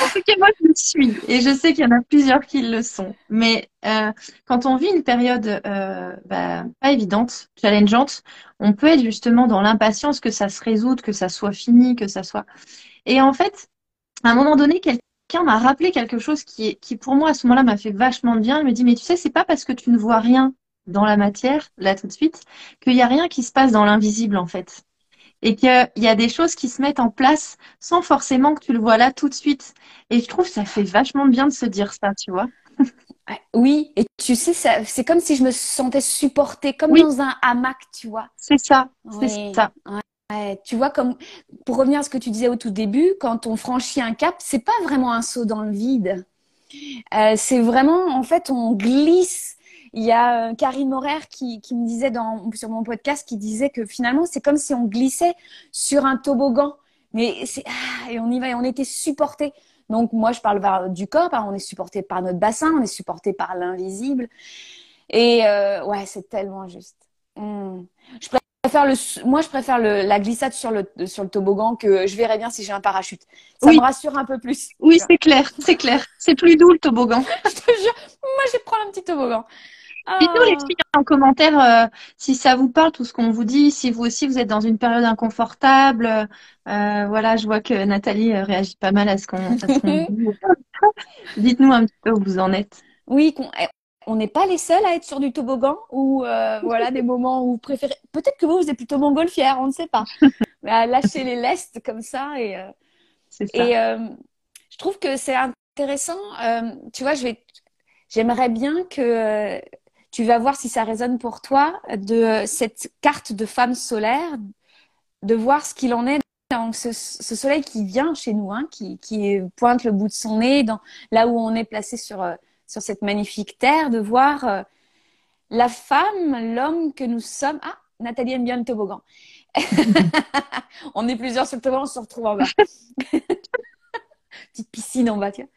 En tout cas, moi, je le suis. Et je sais qu'il y en a plusieurs qui le sont. Mais euh, quand on vit une période euh, bah, pas évidente, challengeante, on peut être justement dans l'impatience que ça se résoute, que ça soit fini, que ça soit... Et en fait, à un moment donné, quelqu'un m'a rappelé quelque chose qui, qui, pour moi, à ce moment-là, m'a fait vachement de bien. Il me dit, mais tu sais, c'est pas parce que tu ne vois rien dans la matière, là tout de suite, qu'il n'y a rien qui se passe dans l'invisible, en fait et qu'il y a des choses qui se mettent en place sans forcément que tu le vois là tout de suite. Et je trouve que ça fait vachement bien de se dire ça, tu vois. Oui, et tu sais, ça- c'est comme si je me sentais supportée, comme Oui. dans un hamac, tu vois. C'est ça, c'est ça. Ouais, tu vois, comme pour revenir à ce que tu disais au tout début, quand on franchit un cap, c'est pas vraiment un saut dans le vide. Euh, c'est vraiment, en fait, on glisse. Il y a euh, Karine Morer qui, qui me disait dans, sur mon podcast, qui disait que finalement, c'est comme si on glissait sur un toboggan. Mais c'est, ah, et on y va, et on était supporté. Donc, moi, je parle du corps, hein, on est supporté par notre bassin, on est supporté par l'invisible. Et euh, ouais, c'est tellement juste. Hmm. Je préfère le, moi, je préfère le, la glissade sur le, sur le toboggan que je verrai bien si j'ai un parachute. Ça Oui. me rassure un peu plus. Oui, c'est clair, c'est clair. C'est plus doux le toboggan. Je te jure, moi, je prendre un petit toboggan. Dites-nous les filles en commentaire euh, si ça vous parle, tout ce qu'on vous dit, si vous aussi vous êtes dans une période inconfortable. Euh, voilà, je vois que Nathalie euh, réagit pas mal à ce qu'on qu'on dit. Dites-nous un petit peu où vous en êtes. Oui, eh, on n'est pas les seuls à être sur du toboggan ou euh, voilà des moments où vous préférez. Peut-être que vous, vous êtes plutôt montgolfière, on ne sait pas. Mais à lâcher les lestes comme ça et euh, ça. Et euh, je trouve que c'est intéressant. tu vois, je vais, j'aimerais bien que tu vas voir si ça résonne pour toi de cette carte de femme solaire, de voir ce qu'il en est dans ce, soleil qui vient chez nous, hein, qui, pointe le bout de son nez là où on est placé sur euh, sur cette magnifique terre, de voir euh, la femme, l'homme que nous sommes. Ah, Nathalie aime bien le toboggan. on est plusieurs sur le toboggan, on se retrouve en bas petite piscine en bas, tu vois.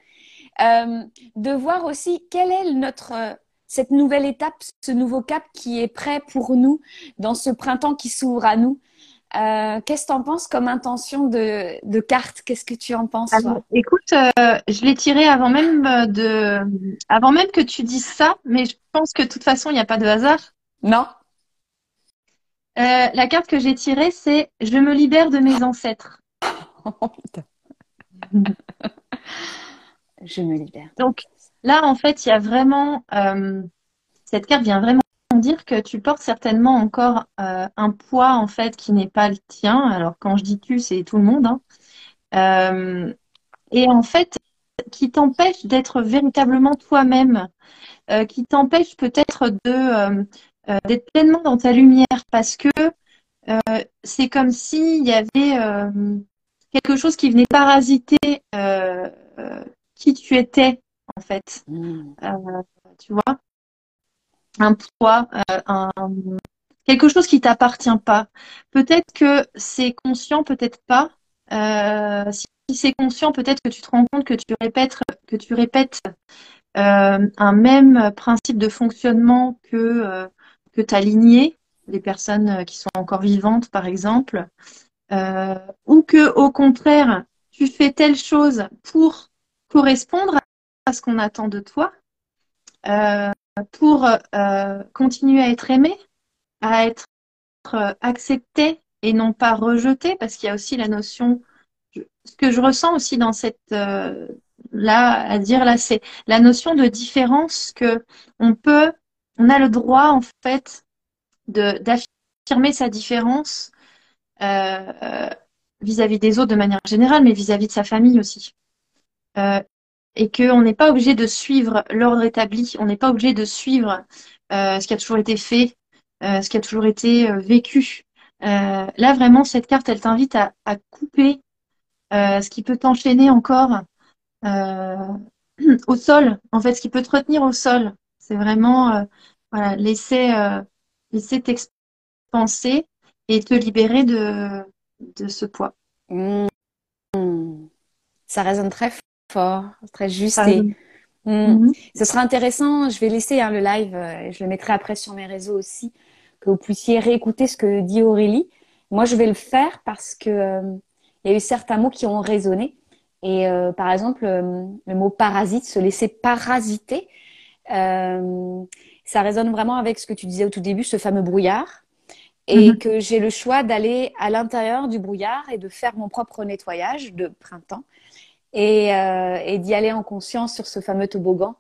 Euh, de voir aussi quelle est notre cette nouvelle étape, ce nouveau cap qui est prêt pour nous dans ce printemps qui s'ouvre à nous. Euh, Qu'est-ce que tu en penses comme intention de, de carte? Qu'est-ce que tu en penses Alors, écoute, euh, je l'ai tiré avant même euh, de, avant même que tu dises ça, mais je pense que de toute façon, il n'y a pas de hasard. Non Euh, la carte que j'ai tirée, c'est Je me libère de mes ancêtres. Oh, putain. Je me libère. Donc là, en fait, il y a vraiment, euh, cette carte vient vraiment dire que tu portes certainement encore euh, un poids en fait qui n'est pas le tien. Alors quand je dis tu, c'est tout le monde. hein. Euh, et en fait, qui t'empêche d'être véritablement toi-même, qui t'empêche peut-être de d'être pleinement dans ta lumière, parce que c'est comme s'il y avait quelque chose qui venait parasiter qui tu étais en fait. Mm. Euh, tu vois, un poids, euh, un, quelque chose qui t'appartient pas. Peut-être que c'est conscient, peut-être pas. Euh, si si c'est conscient, peut-être que tu te rends compte que tu répètes, que tu répètes un même principe de fonctionnement que que ta lignée, les personnes qui sont encore vivantes, par exemple, euh, ou que au contraire, tu fais telle chose pour correspondre ce qu'on attend de toi euh, pour euh, continuer à être aimé, à être euh, accepté et non pas rejeté, parce qu'il y a aussi la notion, ce que je ressens aussi dans cette là à dire là, c'est la notion de différence que on peut, on a le droit en fait de d'affirmer sa différence vis-à-vis des autres de manière générale, mais vis-à-vis de sa famille aussi. Et qu'on n'est pas obligé de suivre l'ordre établi, on n'est pas obligé de suivre euh, ce qui a toujours été fait, euh, ce qui a toujours été euh, vécu. Là, vraiment, cette carte, elle t'invite à, couper ce qui peut t'enchaîner encore au sol, en fait, ce qui peut te retenir au sol. C'est vraiment voilà, laisser, laisser t'expanser et te libérer de, de ce poids. Mmh. Ça résonne très fort, très juste. Ça Et mmh, Mhm. ce sera intéressant. Je vais laisser hein, le live, euh, je le mettrai après sur mes réseaux aussi, que vous puissiez réécouter ce que dit Aurélie. Moi, je vais le faire parce que euh, il y a eu certains mots qui ont résonné. Et euh, par exemple, euh, le mot parasite, se laisser parasiter, ça résonne vraiment avec ce que tu disais au tout début, ce fameux brouillard. Et Mhm. que j'ai le choix d'aller à l'intérieur du brouillard et de faire mon propre nettoyage de printemps et, euh, et d'y aller en conscience sur ce fameux toboggan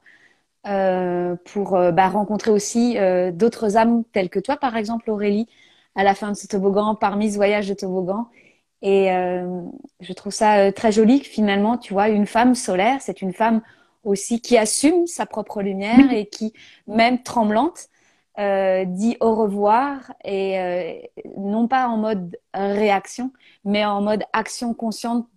euh, pour euh, bah, rencontrer aussi euh, d'autres âmes telles que toi, par exemple Aurélie, à la fin de ce toboggan, parmi ce voyage de toboggan. Et euh, je trouve ça très joli que finalement, tu vois, une femme solaire, c'est une femme aussi qui assume sa propre lumière et qui, même tremblante, euh, dit au revoir et euh, non pas en mode réaction, mais en mode action consciente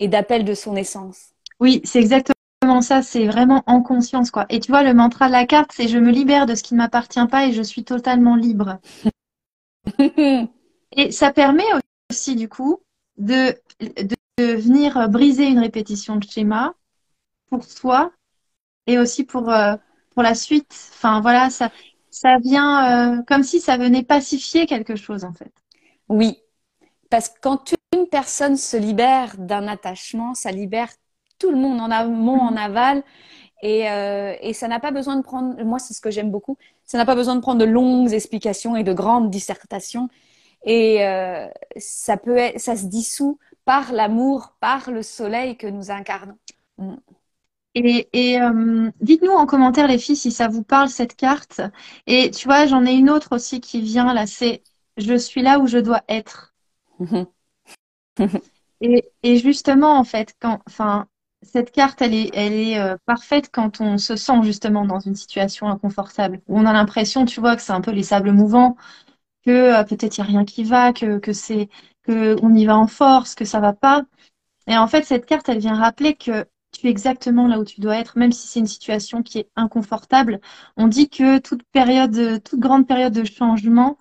et d'appel de son essence. oui, c'est exactement ça. C'est vraiment en conscience, quoi. Et tu vois, le mantra de la carte, c'est je me libère de ce qui ne m'appartient pas et je suis totalement libre. Et ça permet aussi, du coup, de, de, de venir briser une répétition de schéma pour soi et aussi pour, euh, pour la suite. Enfin, voilà, ça, ça vient euh, comme si ça venait pacifier quelque chose, en fait. Oui, parce que quand une personne se libère d'un attachement, ça libère tout le monde en amont, en aval. Et, euh, et ça n'a pas besoin de prendre, moi c'est ce que j'aime beaucoup, ça n'a pas besoin de prendre de longues explications et de grandes dissertations. Et euh, ça peut ça se dissout par l'amour, par le soleil que nous incarnons. Mm. Et, et euh, dites-nous en commentaire, les filles, si ça vous parle, cette carte. Et tu vois, j'en ai une autre aussi qui vient là, c'est Je suis là où je dois être. Et, justement, en fait, enfin, cette carte, elle est, elle est euh, parfaite quand on se sent justement dans une situation inconfortable, où on a l'impression, tu vois, que c'est un peu les sables mouvants, que euh, peut-être il n'y a rien qui va, que, que c'est, que on y va en force, que ça va pas. Et en fait, cette carte, elle vient rappeler que tu es exactement là où tu dois être, même si c'est une situation qui est inconfortable. On dit que toute période, toute grande période de changement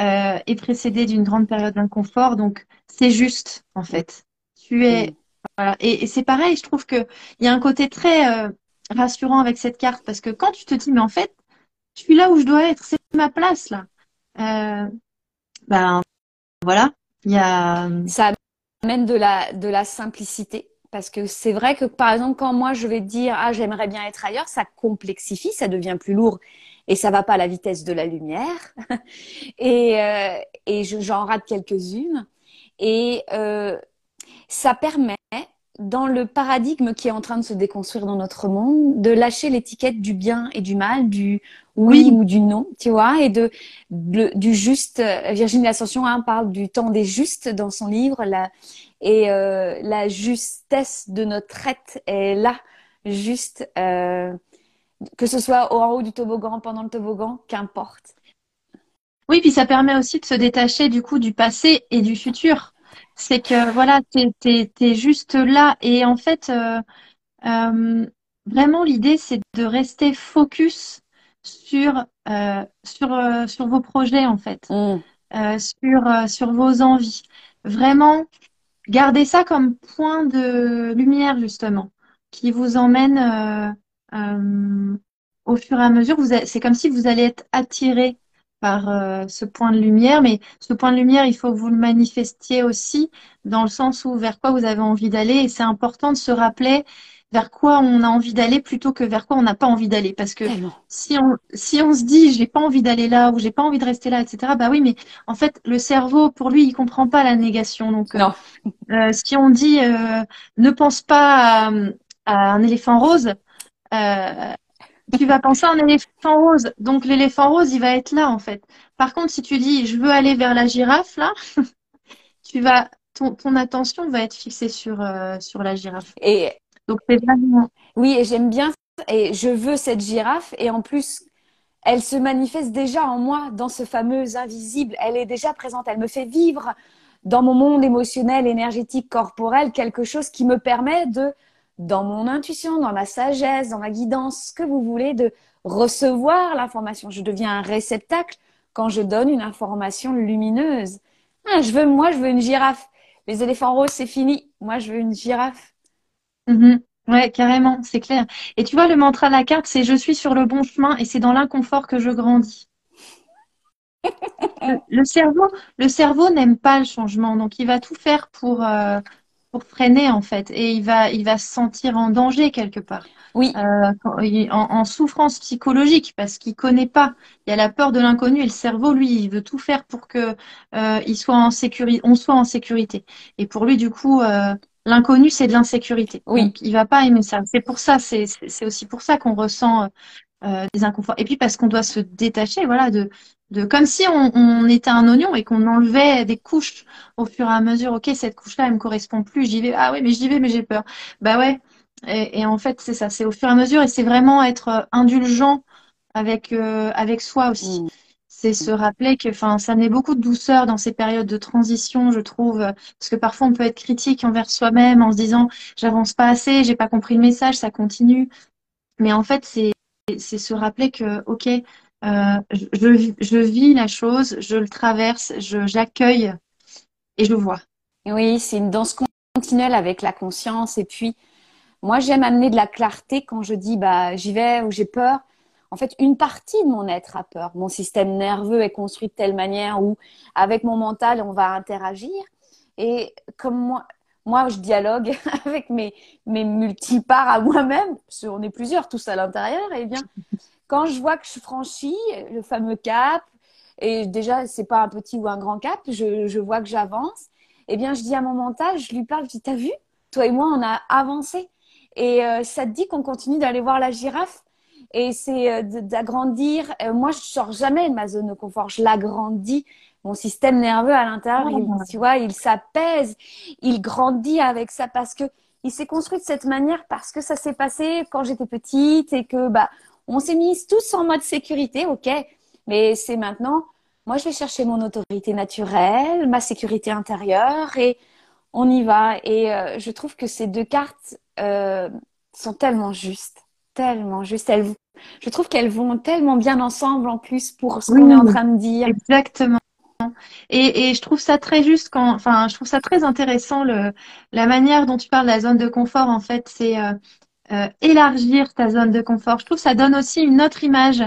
euh, est précédée d'une grande période d'inconfort. Donc, c'est juste, en fait. Tu es, Mm. voilà. Et, et c'est pareil, je trouve que il y a un côté très euh, rassurant avec cette carte parce que quand tu te dis, mais en fait, je suis là où je dois être, c'est ma place là. Euh, ben voilà, il y a. Ça amène de la, de la simplicité. Parce que c'est vrai que, par exemple, quand moi je vais dire, ah, j'aimerais bien être ailleurs, ça complexifie, ça devient plus lourd et ça va pas à la vitesse de la lumière. Et, euh, et je- j'en rate quelques-unes. Et euh, ça permet, dans le paradigme qui est en train de se déconstruire dans notre monde, de lâcher l'étiquette du bien et du mal, du oui Oui, ou du non, tu vois, et de, de- du juste. Virginie Ascension hein, parle du temps des justes dans son livre, la, et euh, la justesse de notre être est là, juste, euh, que ce soit en haut du toboggan, pendant le toboggan, qu'importe. oui, puis ça permet aussi de se détacher du coup du passé et du futur. C'est que voilà, t'es, t'es juste là. Et en fait, euh, euh, vraiment l'idée, c'est de rester focus sur, euh, sur, sur vos projets en fait, Mm. sur, sur vos envies. Vraiment, gardez ça comme point de lumière justement, qui vous emmène euh, au fur et à mesure. C'est comme si vous allez être attiré par euh, ce point de lumière, mais ce point de lumière, il faut que vous le manifestiez aussi dans le sens où vers quoi vous avez envie d'aller. Et c'est important de se rappeler vers quoi on a envie d'aller plutôt que vers quoi on n'a pas envie d'aller. Parce que Tellement. si on, si on se dit j'ai pas envie d'aller là ou j'ai pas envie de rester là, etc., bah oui, mais en fait, le cerveau, pour lui, il comprend pas la négation. Donc, euh, Non. euh, si on dit euh, ne pense pas à, à un éléphant rose, euh, tu vas penser un éléphant rose. Donc l'éléphant rose, il va être là en fait. Par contre, si tu dis je veux aller vers la girafe là, tu vas ton, ton attention va être fixée sur euh, sur la girafe. Et Donc c'est vraiment oui, et j'aime bien, et je veux cette girafe, et en plus, elle se manifeste déjà en moi dans ce fameux invisible. Elle est déjà présente. Elle me fait vivre dans mon monde émotionnel, énergétique, corporel, quelque chose qui me permet de, dans mon intuition, dans ma sagesse, dans ma guidance, ce que vous voulez, de recevoir l'information. Je deviens un réceptacle quand je donne une information lumineuse. Ah, je veux, moi, je veux une girafe. Les éléphants roses, c'est fini. Moi, je veux une girafe. Mm-hmm. Ouais, carrément, c'est clair. Et tu vois, le mantra de la carte, c'est je suis sur le bon chemin et c'est dans l'inconfort que je grandis. le, cerveau, le cerveau n'aime pas le changement, donc il va tout faire pour, euh, pour freiner en fait, et il va, il va se sentir en danger quelque part. Oui. Euh, en, souffrance psychologique parce qu'il connaît pas. Il y a la peur de l'inconnu et le cerveau, lui, il veut tout faire pour que euh, il soit en sécurité, on soit en sécurité. Et pour lui, du coup, L'inconnu, c'est de l'insécurité. Oui. Donc, il va pas aimer ça. C'est pour ça, c'est aussi pour ça qu'on ressent euh, des inconforts. Et puis parce qu'on doit se détacher, voilà, de, de comme si on, on était un oignon et qu'on enlevait des couches au fur et à mesure. Ok, cette couche-là, elle me correspond plus. J'y vais. Ah oui, mais j'y vais, mais j'ai peur. Bah ouais. Et, et en fait, c'est ça. C'est au fur et à mesure et c'est vraiment être indulgent avec euh, avec soi aussi. Mm c'est se rappeler que enfin ça met beaucoup de douceur dans ces périodes de transition je trouve parce que parfois on peut être critique envers soi-même en se disant j'avance pas assez j'ai pas compris le message ça continue mais en fait c'est c'est se rappeler que ok euh, je, vis la chose je le traverse j'accueille et je vois oui c'est une danse continuelle avec la conscience et puis moi j'aime amener de la clarté quand je dis bah j'y vais ou j'ai peur en fait, une partie de mon être a peur. Mon système nerveux est construit de telle manière où, avec mon mental, on va interagir. Et comme moi, moi, je dialogue avec mes, mes multiparts à moi-même, qu'on est plusieurs tous à l'intérieur, et eh bien, quand je vois que je franchis le fameux cap, et déjà, c'est pas un petit ou un grand cap, je, je vois que j'avance, et eh bien, je dis à mon mental, je lui parle, je dis, t'as vu? Toi et moi, on a avancé. Et euh, ça te dit qu'on continue d'aller voir la girafe et c'est euh, d'agrandir. Euh, moi, je sors jamais de ma zone de confort, je l'agrandis. Mon système nerveux à l'intérieur, il, tu vois, il s'apaise, il grandit avec ça parce que il s'est construit de cette manière parce que ça s'est passé quand j'étais petite et que bah on s'est mis tous en mode sécurité, ok. Mais c'est maintenant, moi je vais chercher mon autorité naturelle, ma sécurité intérieure et on y va. Et euh, je trouve que ces deux cartes euh, sont tellement justes tellement juste. Elles, je trouve qu'elles vont tellement bien ensemble en plus pour ce qu'on est en train de dire. Exactement. Et, et, je trouve ça très juste quand, enfin, je trouve ça très intéressant le, la manière dont tu parles de la zone de confort. En fait, c'est euh, euh, élargir ta zone de confort. Je trouve que ça donne aussi une autre image,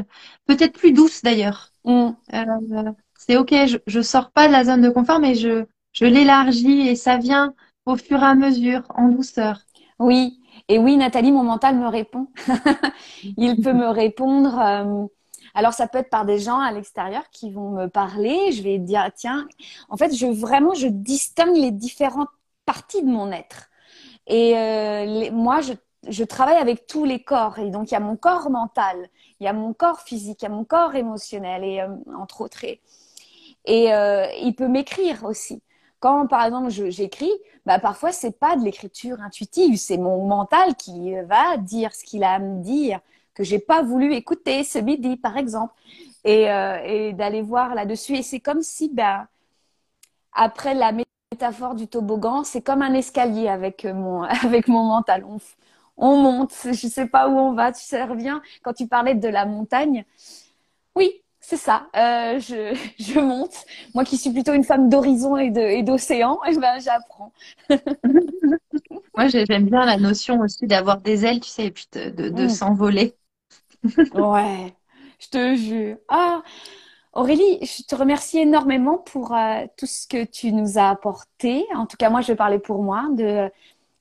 peut-être plus douce d'ailleurs. Euh, c'est ok, je, je sors pas de la zone de confort, mais je, je l'élargis et ça vient au fur et à mesure, en douceur. Oui, et oui, Nathalie, mon mental me répond. il peut me répondre. Euh, alors, ça peut être par des gens à l'extérieur qui vont me parler. Je vais dire, tiens, en fait, je vraiment, je distingue les différentes parties de mon être. Et moi, je, je travaille avec tous les corps. Et donc, il y a mon corps mental, il y a mon corps physique, il y a mon corps émotionnel, et euh, entre autres. Et, et il peut m'écrire aussi. Quand, par exemple, j'écris, bah, parfois, c'est pas de l'écriture intuitive, c'est mon mental qui va dire ce qu'il a à me dire, que j'ai pas voulu écouter ce midi, par exemple, et, euh, d'aller voir là-dessus. Et c'est comme si, bah, après la métaphore du toboggan, c'est comme un escalier avec mon, avec mon mental. On monte, je sais pas où on va, tu sais, reviens quand tu parlais de la montagne. Oui, c'est ça. Euh, je, je, monte. Moi qui suis plutôt une femme d'horizon et d'océan, et, eh ben j'apprends. Moi j'aime bien la notion aussi d'avoir des ailes, tu sais, et puis de, de, mm. s'envoler. ouais, je te jure. Ah, Aurélie, je te remercie énormément pour euh, tout ce que tu nous as apporté. En tout cas, moi je vais parler pour moi de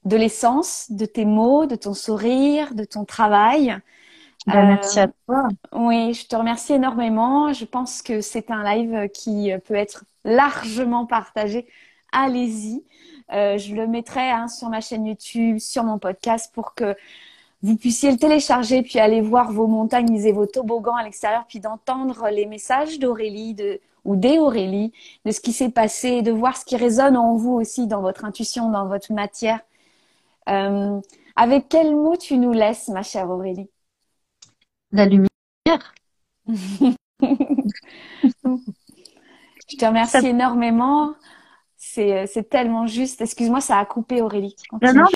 de l'essence, de tes mots, de ton sourire, de ton travail. Bah, merci à toi. Oui, je te remercie énormément. Je pense que c'est un live qui peut être largement partagé. Allez-y. Euh, je le mettrai hein, sur ma chaîne YouTube, sur mon podcast pour que vous puissiez le télécharger puis aller voir vos montagnes et vos toboggans à l'extérieur puis d'entendre les messages d'Aurélie de, ou d'Aurélie de ce qui s'est passé, de voir ce qui résonne en vous aussi dans votre intuition, dans votre matière. Euh, avec quel mot tu nous laisses, ma chère Aurélie? La lumière. je te remercie énormément. C'est tellement juste. Excuse-moi, ça a coupé Aurélie. Non, non,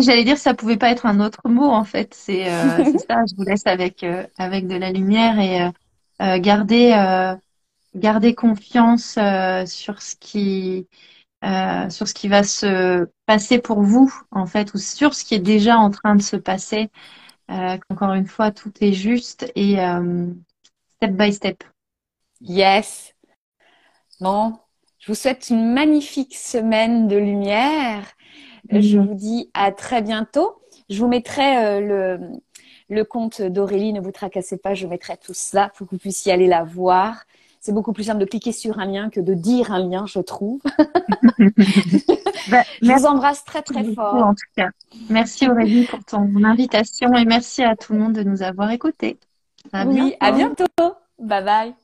j'allais dire ça pouvait pas être un autre mot en fait. C'est ça. Je vous laisse avec avec de la lumière et garder garder confiance sur ce qui euh, sur ce qui va se passer pour vous, en fait, ou sur ce qui est déjà en train de se passer. Euh, encore une fois, tout est juste et euh, step by step. Yes. Bon, je vous souhaite une magnifique semaine de lumière. Je mhm. vous dis à très bientôt. Je vous mettrai le, le compte d'Aurélie, ne vous tracassez pas, je mettrai tout ça pour que vous puissiez aller la voir. C'est beaucoup plus simple de cliquer sur un lien que de dire un lien, je trouve. Bah, je vous embrasse très très fort. En tout cas, merci Aurélie pour ton invitation et merci à tout le monde de nous avoir écoutés. oui, à bientôt. Bye bye.